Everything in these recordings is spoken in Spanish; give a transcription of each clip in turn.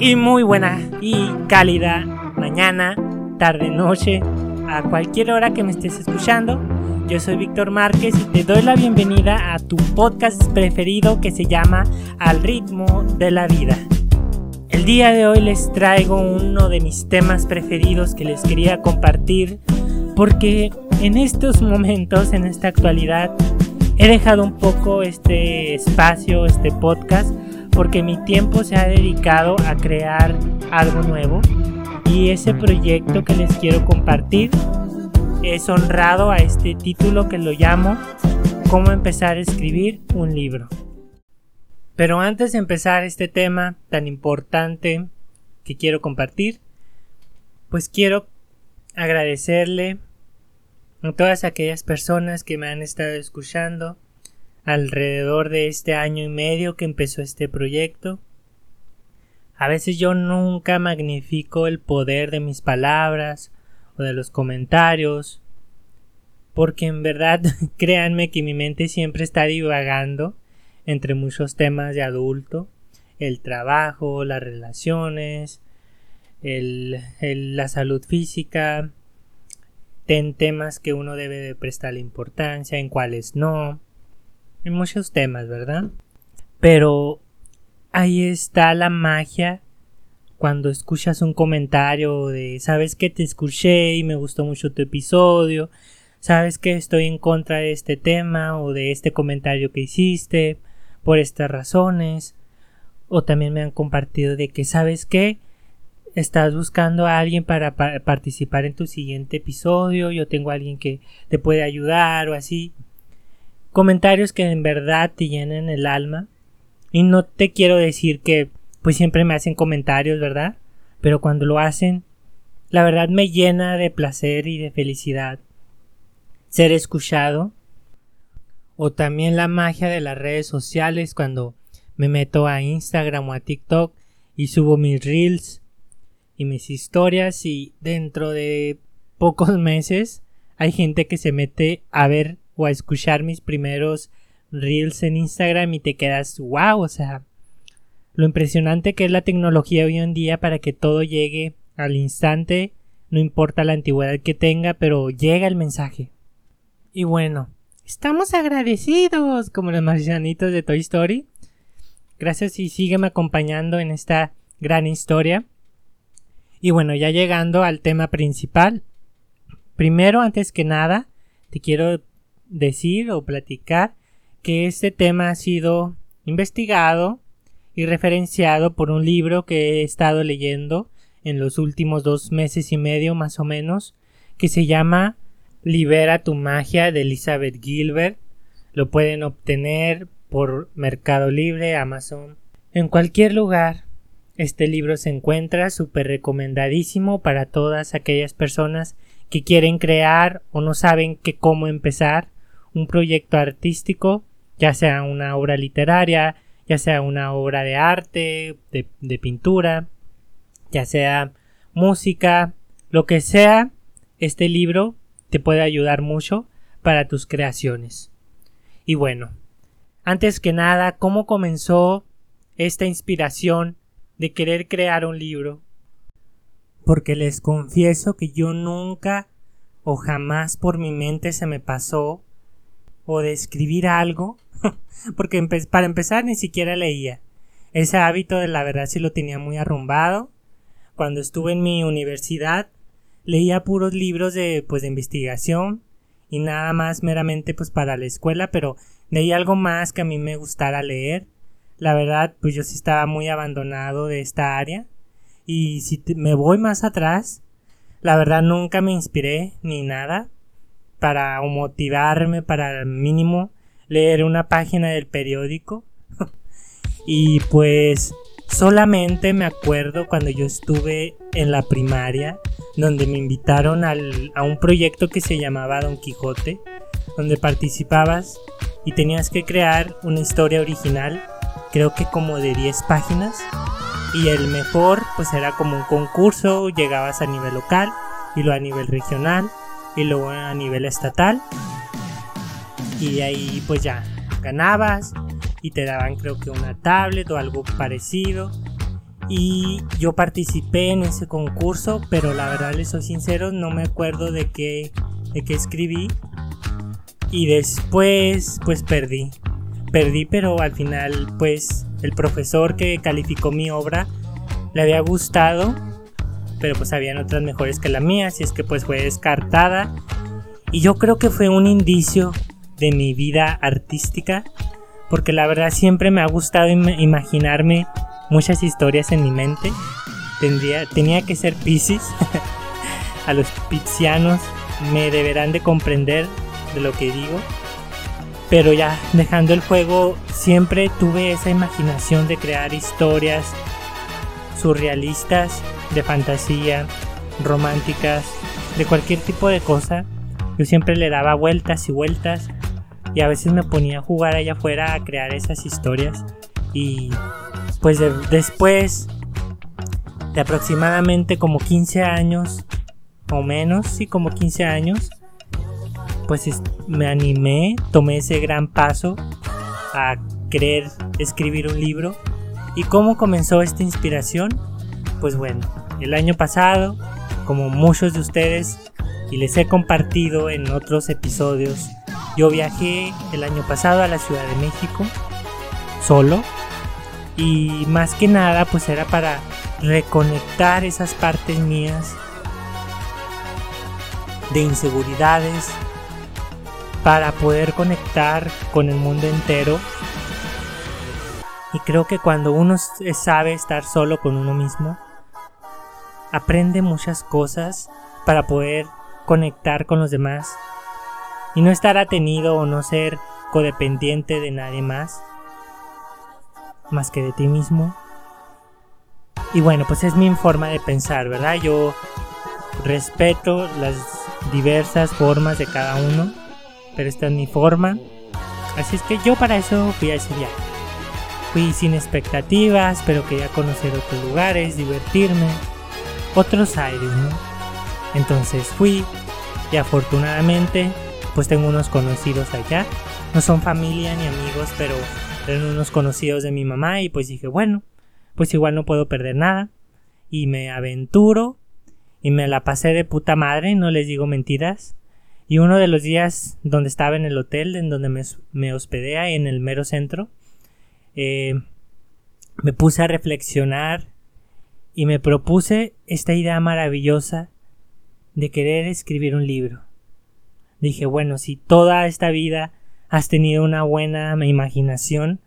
y muy buena y cálida mañana, tarde, noche, a cualquier hora que me estés escuchando. Yo soy Víctor Márquez y te doy la bienvenida a tu podcast preferido que se llama Al ritmo de la vida. El día de hoy les traigo uno de mis temas preferidos que les quería compartir porque en estos momentos, en esta actualidad, he dejado un poco este espacio, este podcast porque mi tiempo se ha dedicado a crear algo nuevo y ese proyecto que les quiero compartir es honrado a este título que lo llamo Cómo empezar a escribir un libro. Pero antes de empezar este tema tan importante que quiero compartir, pues quiero agradecerle a todas aquellas personas que me han estado escuchando, alrededor de este año y medio que empezó este proyecto. A veces yo nunca magnifico el poder de mis palabras o de los comentarios, porque en verdad créanme que mi mente siempre está divagando entre muchos temas de adulto, el trabajo, las relaciones, el, la salud física, en temas que uno debe de prestarle importancia, en cuáles no en muchos temas, ¿verdad? Pero ahí está la magia cuando escuchas un comentario de sabes que te escuché y me gustó mucho tu episodio, sabes que estoy en contra de este tema o de este comentario que hiciste por estas razones o también me han compartido de que sabes que estás buscando a alguien para participar en tu siguiente episodio, yo tengo a alguien que te puede ayudar o así comentarios que en verdad te llenen el alma. Y no te quiero decir que pues siempre me hacen comentarios, ¿verdad? Pero cuando lo hacen, la verdad me llena de placer y de felicidad. Ser escuchado. O también la magia de las redes sociales cuando me meto a Instagram o a TikTok y subo mis reels y mis historias y dentro de pocos meses hay gente que se mete a ver o a escuchar mis primeros reels en Instagram y te quedas wow, o sea, lo impresionante que es la tecnología hoy en día para que todo llegue al instante, no importa la antigüedad que tenga, pero llega el mensaje. Y bueno, estamos agradecidos como los marcianitos de Toy Story. Gracias y sígueme acompañando en esta gran historia. Y bueno, ya llegando al tema principal. Primero, antes que nada, te quiero decir o platicar que este tema ha sido investigado y referenciado por un libro que he estado leyendo en los últimos dos meses y medio más o menos que se llama Libera tu magia de Elizabeth Gilbert. Lo pueden obtener por Mercado Libre, Amazon, en cualquier lugar. Este libro se encuentra súper recomendadísimo para todas aquellas personas que quieren crear o no saben que cómo empezar un proyecto artístico, ya sea una obra literaria, ya sea una obra de arte, de, pintura, ya sea música, lo que sea, este libro te puede ayudar mucho para tus creaciones. Y bueno, antes que nada, ¿cómo comenzó esta inspiración de querer crear un libro? Porque les confieso que yo nunca o jamás por mi mente se me pasó o de escribir algo, porque para empezar ni siquiera leía. Ese hábito de la verdad sí lo tenía muy arrumbado. Cuando estuve en mi universidad leía puros libros de pues de investigación y nada más meramente pues para la escuela, pero leía algo más que a mí me gustara leer. La verdad, pues yo sí estaba muy abandonado de esta área. Y si me voy más atrás, la verdad nunca me inspiré ni nada para motivarme, para mínimo leer una página del periódico. y pues solamente me acuerdo cuando yo estuve en la primaria, donde me invitaron a un proyecto que se llamaba Don Quijote, donde participabas y tenías que crear una historia original, creo que como de 10 páginas. Y el mejor pues era como un concurso, llegabas a nivel local y luego a nivel regional y luego a nivel estatal. Y ahí pues ya ganabas y te daban creo que una tablet o algo parecido. Y yo participé en ese concurso, pero la verdad les soy sincero, no me acuerdo de qué, de qué escribí. Y después, pues perdí. Perdí, pero al final, pues el profesor que calificó mi obra le había gustado, pero pues habían otras mejores que la mía, así es que pues fue descartada. Y yo creo que fue un indicio de mi vida artística, porque la verdad siempre me ha gustado imaginarme muchas historias en mi mente. Tendría, tenía que ser Pisces. A los piscianos me deberán de comprender de lo que digo. Pero ya dejando el juego, siempre tuve esa imaginación de crear historias surrealistas, de fantasía, románticas, de cualquier tipo de cosa. Yo siempre le daba vueltas y vueltas y a veces me ponía a jugar allá afuera a crear esas historias. Y pues después de aproximadamente como 15 años o menos, sí, como 15 años, pues me animé, tomé ese gran paso a querer escribir un libro. ¿Y cómo comenzó esta inspiración? Pues bueno, el año pasado, como muchos de ustedes, y les he compartido en otros episodios, yo viajé el año pasado a la Ciudad de México, solo, y más que nada pues era para reconectar esas partes mías de inseguridades para poder conectar con el mundo entero. Y creo que cuando uno sabe estar solo con uno mismo aprende muchas cosas para poder conectar con los demás y no estar atenido o no ser codependiente de nadie más más que de ti mismo. Y bueno, pues es mi forma de pensar, ¿verdad? Yo respeto las diversas formas de cada uno, pero esta es mi forma. Así es que yo para eso fui a ese viaje. Fui sin expectativas, pero quería conocer otros lugares, divertirme, otros aires, ¿no? Entonces fui y afortunadamente pues tengo unos conocidos allá. No son familia ni amigos, pero eran unos conocidos de mi mamá y pues dije, bueno, pues igual no puedo perder nada. Y me aventuro y me la pasé de puta madre, no les digo mentiras. Y uno de los días donde estaba en el hotel, en donde me, hospedé ahí en el mero centro, eh, me puse a reflexionar y me propuse esta idea maravillosa de querer escribir un libro. Dije, bueno, si toda esta vida has tenido una buena imaginación,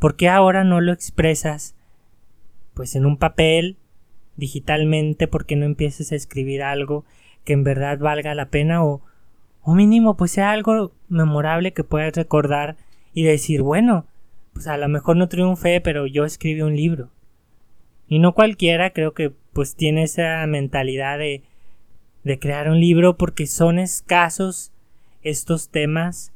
¿por qué ahora no lo expresas? Pues en un papel, digitalmente, ¿por qué no empieces a escribir algo que en verdad valga la pena o, o mínimo pues sea algo memorable que puedas recordar y decir, bueno, pues a lo mejor no triunfé, pero yo escribí un libro. Y no cualquiera creo que pues tiene esa mentalidad de, de crear un libro porque son escasos estos temas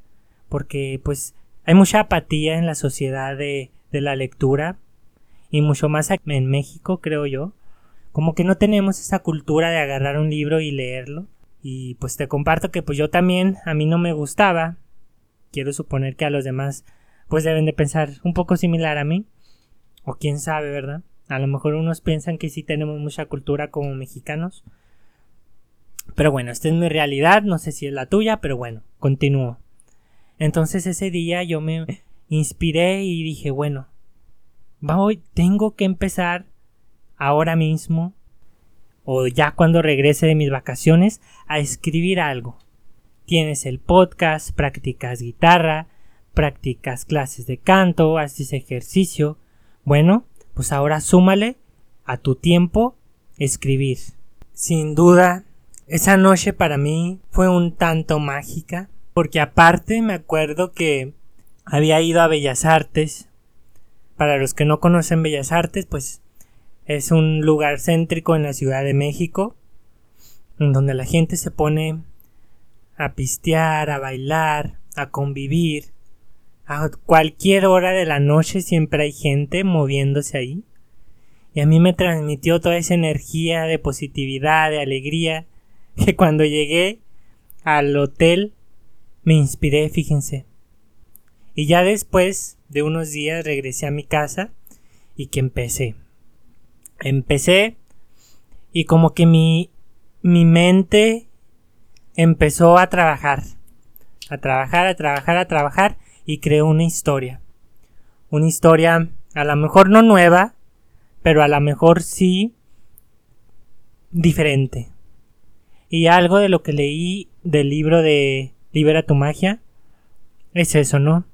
porque pues hay mucha apatía en la sociedad de, la lectura y mucho más en México creo yo. Como que no tenemos esa cultura de agarrar un libro y leerlo. Y pues te comparto que pues yo también a mí no me gustaba. Quiero suponer que a los demás pues deben de pensar un poco similar a mí. O quién sabe verdad a lo mejor unos piensan que sí tenemos mucha cultura como mexicanos pero bueno esta es mi realidad no sé si es la tuya pero bueno continúo entonces ese día yo me inspiré y dije, bueno, voy, tengo que empezar ahora mismo o ya cuando regrese de mis vacaciones a escribir algo. Tienes el podcast, practicas guitarra, practicas clases de canto, haces ejercicio. Bueno, pues ahora súmale a tu tiempo escribir. Sin duda, esa noche para mí fue un tanto mágica porque aparte me acuerdo que había ido a Bellas Artes. Para los que no conocen Bellas Artes, pues es un lugar céntrico en la Ciudad de México, en donde la gente se pone a pistear, a bailar, a convivir. A cualquier hora de la noche siempre hay gente moviéndose ahí. Y a mí me transmitió toda esa energía de positividad, de alegría, que cuando llegué al hotel me inspiré, fíjense. Y ya después de unos días regresé a mi casa y que empecé. empecé y como que mi, mi mente empezó a trabajar, a trabajar, a trabajar, a trabajar y creó una historia. Una historia a lo mejor no nueva, pero a lo mejor sí diferente. Y algo de lo que leí del libro de Libera tu magia es eso, ¿no?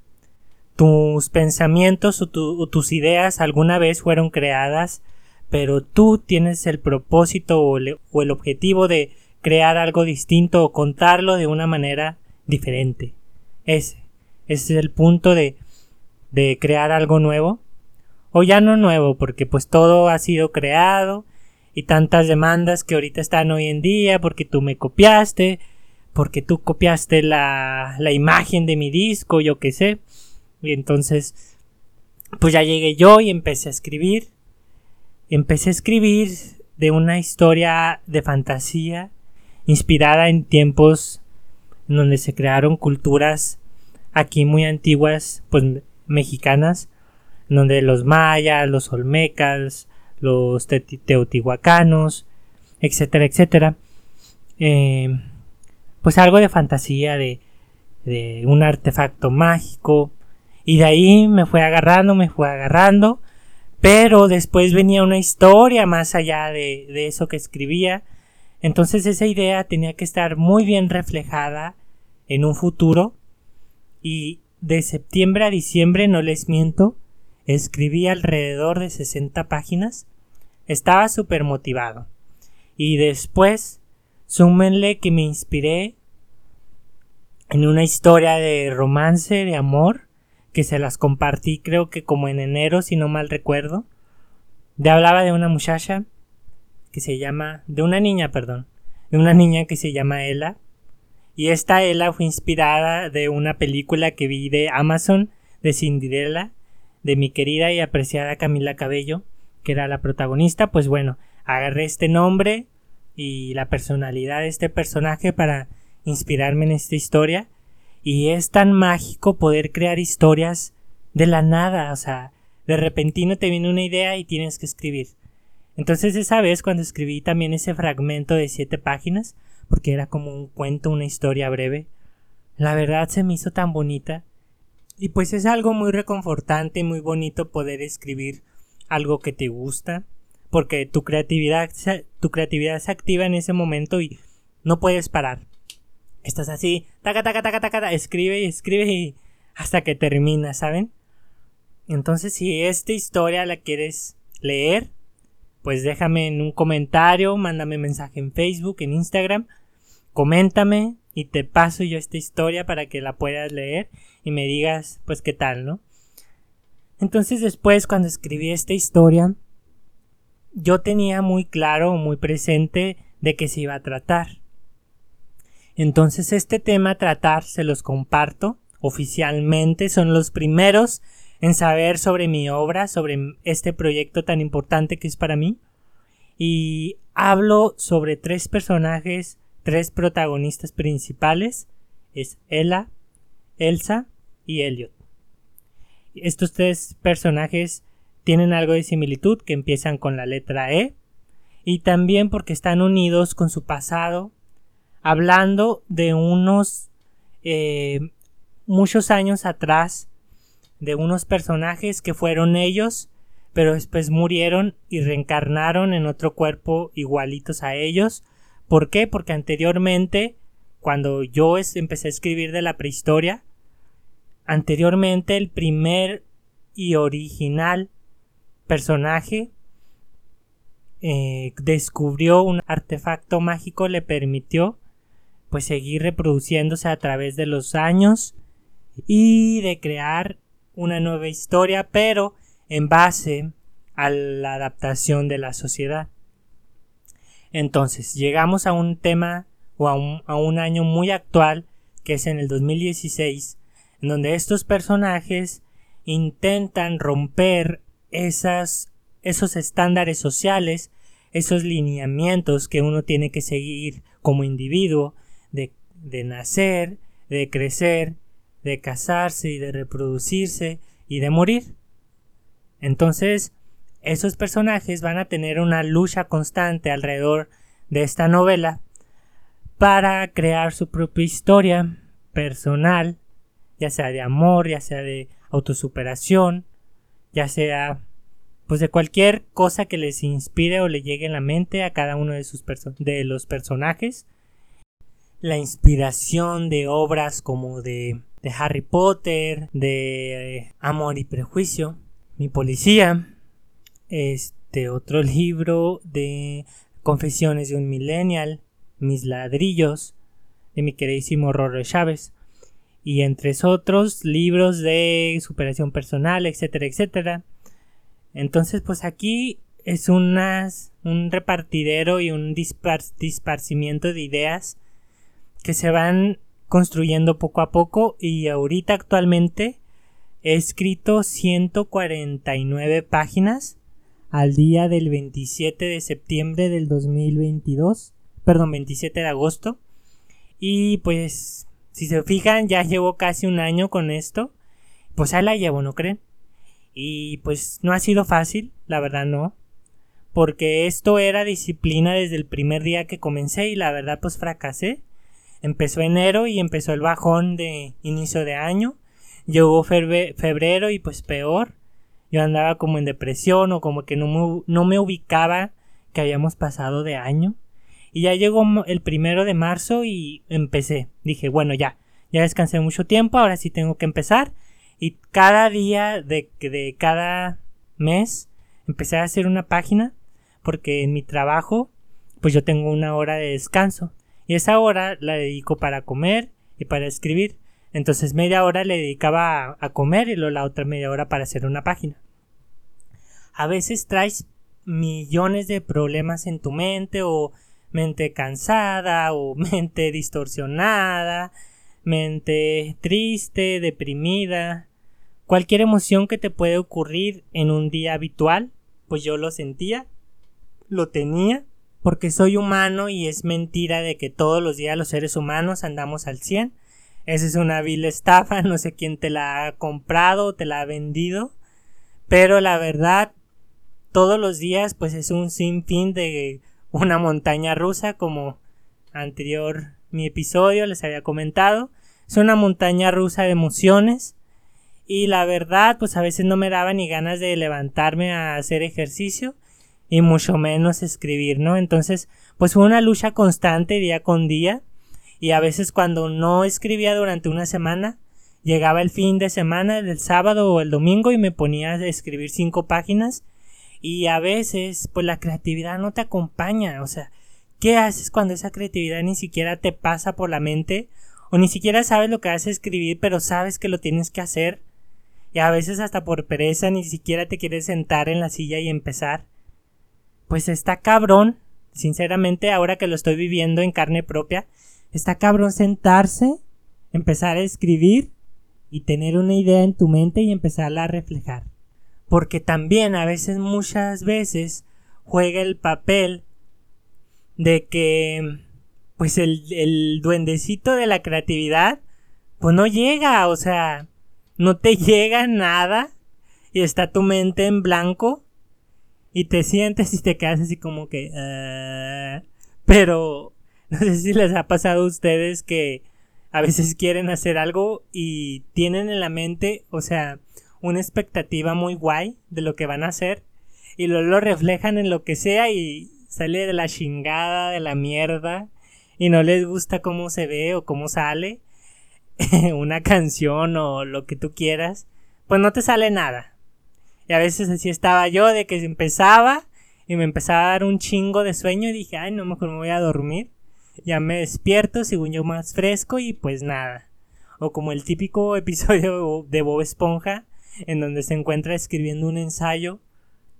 Tus pensamientos o, tus ideas alguna vez fueron creadas, pero tú tienes el propósito o, el objetivo de crear algo distinto o contarlo de una manera diferente. Ese, es el punto de, de crear algo nuevo. O ya no nuevo, porque pues todo ha sido creado y tantas demandas que ahorita están hoy en día porque tú me copiaste, porque tú copiaste la, la imagen de mi disco, yo qué sé. Y entonces, pues ya llegué yo y empecé a escribir. Empecé a escribir de una historia de fantasía inspirada en tiempos en donde se crearon culturas aquí muy antiguas, pues mexicanas, donde los mayas, los olmecas, los teotihuacanos, etcétera, etcétera. Eh, pues algo de fantasía, de, un artefacto mágico. Y de ahí me fue agarrando, me fue agarrando. Pero después venía una historia más allá de eso que escribía. Entonces esa idea tenía que estar muy bien reflejada en un futuro. Y de septiembre a diciembre, no les miento, escribí alrededor de 60 páginas. Estaba súper motivado. Y después, súmenle que me inspiré en una historia de romance, de amor, que se las compartí creo que como en enero, si no mal recuerdo. De hablaba de una muchacha que se llama, de una niña, perdón, de una niña que se llama Ella. Y esta Ella fue inspirada de una película que vi de Amazon de Cinderella de mi querida y apreciada Camila Cabello, que era la protagonista, pues bueno, agarré este nombre y la personalidad de este personaje para inspirarme en esta historia. Y es tan mágico poder crear historias de la nada, o sea, de repentino te viene una idea y tienes que escribir. Entonces esa vez cuando escribí también ese fragmento de siete páginas, porque era como un cuento, una historia breve, la verdad se me hizo tan bonita y pues es algo muy reconfortante muy bonito poder escribir algo que te gusta, porque tu creatividad, tu creatividad se activa en ese momento y no puedes parar. Estás así, taca, taca, taca, taca, escribe y escribe y hasta que termina, ¿saben? Entonces, si esta historia la quieres leer, pues déjame en un comentario, mándame mensaje en Facebook, en Instagram, coméntame y te paso yo esta historia para que la puedas leer y me digas pues qué tal, ¿no? Entonces después cuando escribí esta historia yo tenía muy claro, muy presente de qué se iba a tratar. Entonces este tema tratar se los comparto oficialmente, son los primeros en saber sobre mi obra, sobre este proyecto tan importante que es para mí. Y hablo sobre tres personajes, tres protagonistas principales. Es Ella, Elsa y Elliot. Estos tres personajes tienen algo de similitud que empiezan con la letra E y también porque están unidos con su pasado hablando de unos eh, muchos años atrás de unos personajes que fueron ellos pero después murieron y reencarnaron en otro cuerpo igualitos a ellos. ¿Por qué? Porque anteriormente, cuando yo empecé a escribir de la prehistoria, Anteriormente el primer y original personaje eh, descubrió un artefacto mágico le permitió pues seguir reproduciéndose a través de los años y de crear una nueva historia pero en base a la adaptación de la sociedad. Entonces llegamos a un tema o a un, a un año muy actual que es en el 2016 en donde estos personajes intentan romper esas, esos estándares sociales, esos lineamientos que uno tiene que seguir como individuo, de, de nacer, de crecer, de casarse y de reproducirse y de morir. Entonces, esos personajes van a tener una lucha constante alrededor de esta novela para crear su propia historia personal, ya sea de amor, ya sea de autosuperación, ya sea pues de cualquier cosa que les inspire o le llegue en la mente a cada uno de sus de los personajes. La inspiración de obras como de, de Harry Potter, de eh, Amor y Prejuicio, Mi Policía, este otro libro de Confesiones de un Millennial, Mis Ladrillos, de mi queridísimo Rorro Chávez, y entre otros libros de superación personal, etcétera, etcétera. Entonces, pues aquí es unas, un repartidero y un disparcimiento de ideas que se van construyendo poco a poco y ahorita actualmente he escrito 149 páginas al día del 27 de septiembre del 2022, perdón, 27 de agosto. Y pues, si se fijan, ya llevo casi un año con esto. Pues ahí la llevo, ¿no creen? Y pues no ha sido fácil, la verdad no. Porque esto era disciplina desde el primer día que comencé y la verdad pues fracasé. Empezó enero y empezó el bajón de inicio de año. Llegó febrero y pues peor yo andaba como en depresión o como que no me, no me ubicaba que habíamos pasado de año. Y ya llegó el primero de marzo y empecé. Dije, bueno, ya, ya descansé mucho tiempo, ahora sí tengo que empezar. Y cada día de, de cada mes empecé a hacer una página porque en mi trabajo pues yo tengo una hora de descanso y esa hora la dedico para comer y para escribir. Entonces media hora le dedicaba a, comer y luego la otra media hora para hacer una página. A veces traes millones de problemas en tu mente o mente cansada o mente distorsionada, mente triste, deprimida, cualquier emoción que te puede ocurrir en un día habitual, pues yo lo sentía, lo tenía, porque soy humano y es mentira de que todos los días los seres humanos andamos al 100 esa es una vil estafa, no sé quién te la ha comprado o te la ha vendido. Pero la verdad, todos los días pues es un sinfín de una montaña rusa como anterior mi episodio les había comentado. Es una montaña rusa de emociones. Y la verdad, pues a veces no me daba ni ganas de levantarme a hacer ejercicio y mucho menos escribir, ¿no? Entonces, pues fue una lucha constante día con día y a veces cuando no escribía durante una semana, llegaba el fin de semana, el sábado o el domingo y me ponía a escribir cinco páginas y a veces pues la creatividad no te acompaña, o sea, ¿qué haces cuando esa creatividad ni siquiera te pasa por la mente o ni siquiera sabes lo que vas a escribir pero sabes que lo tienes que hacer? Y a veces hasta por pereza ni siquiera te quieres sentar en la silla y empezar. Pues está cabrón, sinceramente ahora que lo estoy viviendo en carne propia, Está cabrón sentarse, empezar a escribir y tener una idea en tu mente y empezarla a reflejar. Porque también a veces, muchas veces, juega el papel de que, pues el, el duendecito de la creatividad, pues no llega, o sea, no te llega nada y está tu mente en blanco y te sientes y te quedas así como que... Ah", pero No sé si les ha pasado a ustedes que a veces quieren hacer algo y tienen en la mente, o sea, una expectativa muy guay de lo que van a hacer y luego lo reflejan en lo que sea y sale de la chingada, de la mierda y no les gusta cómo se ve o cómo sale una canción o lo que tú quieras, pues no te sale nada. Y a veces así estaba yo de que empezaba y me empezaba a dar un chingo de sueño y dije, ay, no, mejor me voy a dormir ya me despierto, según yo más fresco y pues nada. O como el típico episodio de Bob Esponja, en donde se encuentra escribiendo un ensayo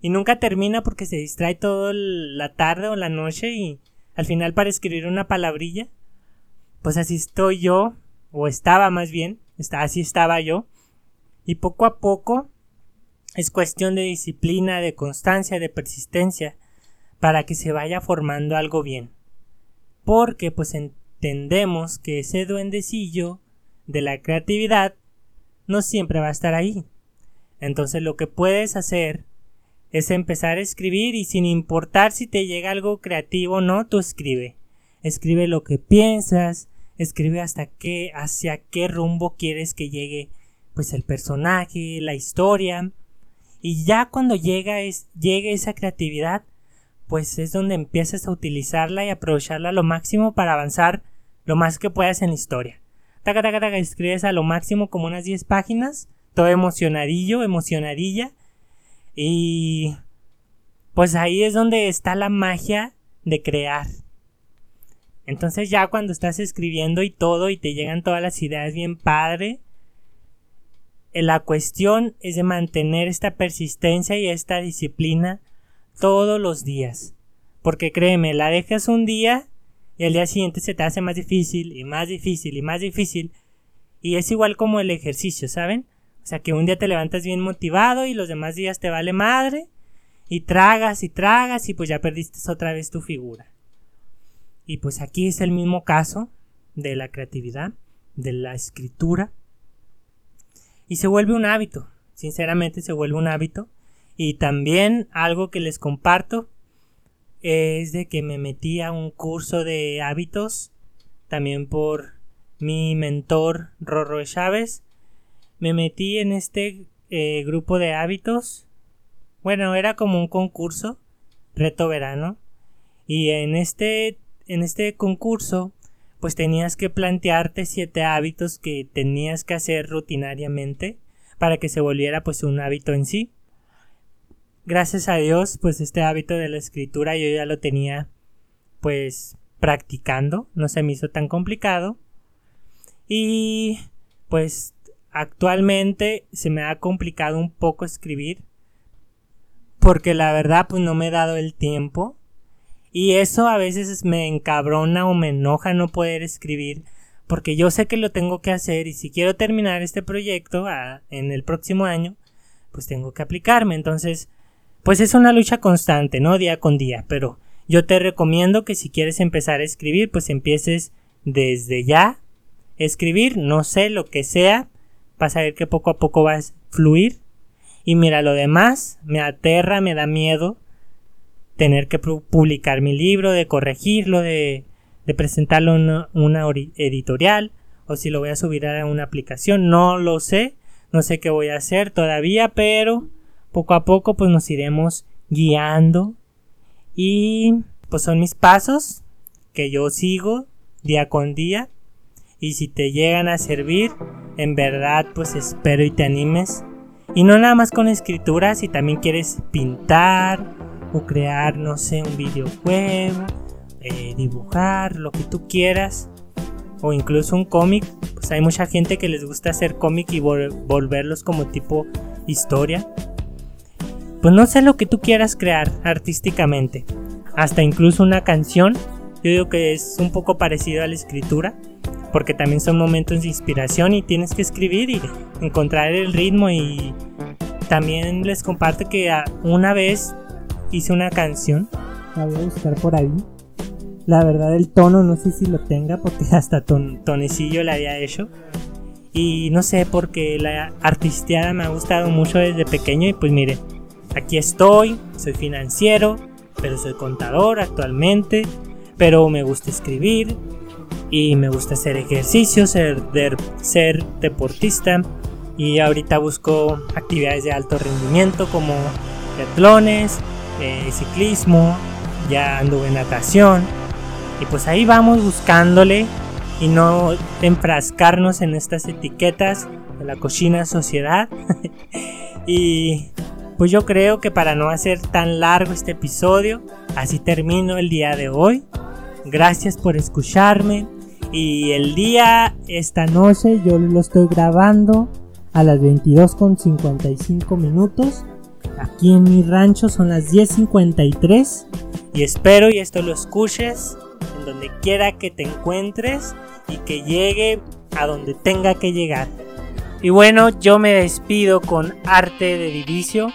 y nunca termina porque se distrae toda la tarde o la noche y al final para escribir una palabrilla. Pues así estoy yo, o estaba más bien, así estaba yo. Y poco a poco es cuestión de disciplina, de constancia, de persistencia, para que se vaya formando algo bien porque pues entendemos que ese duendecillo de la creatividad no siempre va a estar ahí. Entonces lo que puedes hacer es empezar a escribir y sin importar si te llega algo creativo o no, tú escribe. Escribe lo que piensas, escribe hasta qué, hacia qué rumbo quieres que llegue pues el personaje, la historia. Y ya cuando llega es, llegue esa creatividad, pues es donde empiezas a utilizarla y aprovecharla a lo máximo para avanzar lo más que puedas en la historia. Taca, taca, taca, escribes a lo máximo como unas 10 páginas, todo emocionadillo, emocionadilla. Y pues ahí es donde está la magia de crear. Entonces ya cuando estás escribiendo y todo y te llegan todas las ideas bien padre, la cuestión es de mantener esta persistencia y esta disciplina todos los días. Porque créeme, la dejas un día y al día siguiente se te hace más difícil y más difícil y más difícil. Y es igual como el ejercicio, ¿saben? O sea que un día te levantas bien motivado y los demás días te vale madre y tragas y tragas y pues ya perdiste otra vez tu figura. Y pues aquí es el mismo caso de la creatividad, de la escritura. Y se vuelve un hábito, sinceramente se vuelve un hábito. Y también algo que les comparto es de que me metí a un curso de hábitos, también por mi mentor Rorro Chávez. Me metí en este eh, grupo de hábitos. Bueno, era como un concurso, reto verano. Y en este, en este concurso, pues tenías que plantearte siete hábitos que tenías que hacer rutinariamente para que se volviera pues un hábito en sí gracias a Dios, pues este hábito de la escritura yo ya lo tenía pues practicando, no se me hizo tan complicado. Y pues actualmente se me ha complicado un poco escribir porque la verdad pues no me he dado el tiempo y eso a veces me encabrona o me enoja no poder escribir porque yo sé que lo tengo que hacer y si quiero terminar este proyecto ah, en el próximo año pues tengo que aplicarme entonces pues es una lucha constante, ¿no? Día con día, pero yo te recomiendo que si quieres empezar a escribir, pues empieces desde ya. Escribir, no sé, lo que sea, vas a ver que poco a poco vas a fluir. Y mira, lo demás me aterra, me da miedo tener que publicar mi libro, de corregirlo, de, presentarlo en una, una editorial, o si lo voy a subir a una aplicación, no lo sé, no sé qué voy a hacer todavía, pero poco a poco pues nos iremos guiando y pues son mis pasos que yo sigo día con día y si te llegan a servir en verdad pues espero y te animes. Y no nada más con escritura si también quieres pintar o crear no sé un videojuego eh, dibujar lo que tú quieras o incluso un cómic pues hay mucha gente que les gusta hacer cómic y volverlos como tipo historia pues no sé lo que tú quieras crear artísticamente. Hasta incluso una canción, yo digo que es un poco parecido a la escritura, porque también son momentos de inspiración y tienes que escribir y encontrar el ritmo y también les comparto que una vez hice una canción, la voy a buscar por ahí. La verdad el tono no sé si lo tenga porque hasta tonecillo la había hecho. Y no sé, porque la artisteada me ha gustado mucho desde pequeño y pues mire, Aquí estoy, soy financiero, pero soy contador actualmente, pero me gusta escribir y me gusta hacer ejercicio, ser, ser deportista y ahorita busco actividades de alto rendimiento como triatlones, eh, ciclismo, ya anduve en natación y pues ahí vamos buscándole y no enfrascarnos en estas etiquetas de la cochina sociedad y pues yo creo que para no hacer tan largo este episodio, así termino el día de hoy. Gracias por escucharme. Y el día, esta noche, yo lo estoy grabando a las 22.55 minutos. Aquí en mi rancho son las 10.53. Y espero y esto lo escuches en donde quiera que te encuentres y que llegue a donde tenga que llegar. Y bueno, yo me despido con Arte de Divicio.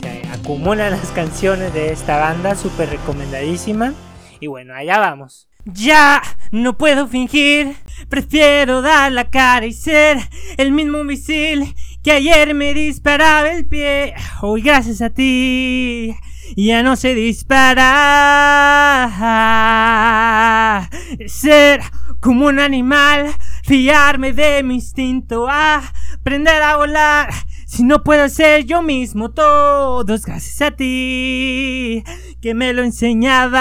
Se acumulan las canciones de esta banda, súper recomendadísima. Y bueno, allá vamos. Ya no puedo fingir, prefiero dar la cara y ser el mismo misil que ayer me disparaba el pie. Hoy gracias a ti ya no se dispara. Ser como un animal, fiarme de mi instinto, aprender a volar. Si no puedo ser yo mismo, todo es gracias a ti que me lo enseñaba.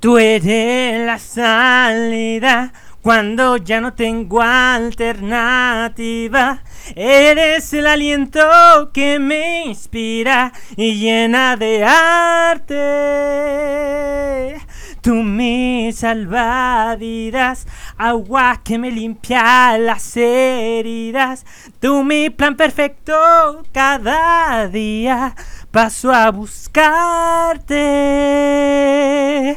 Tú eres la salida cuando ya no tengo alternativa. Eres el aliento que me inspira y llena de arte. Tú mi salvavidas, agua que me limpia las heridas. Tú mi plan perfecto cada día paso a buscarte.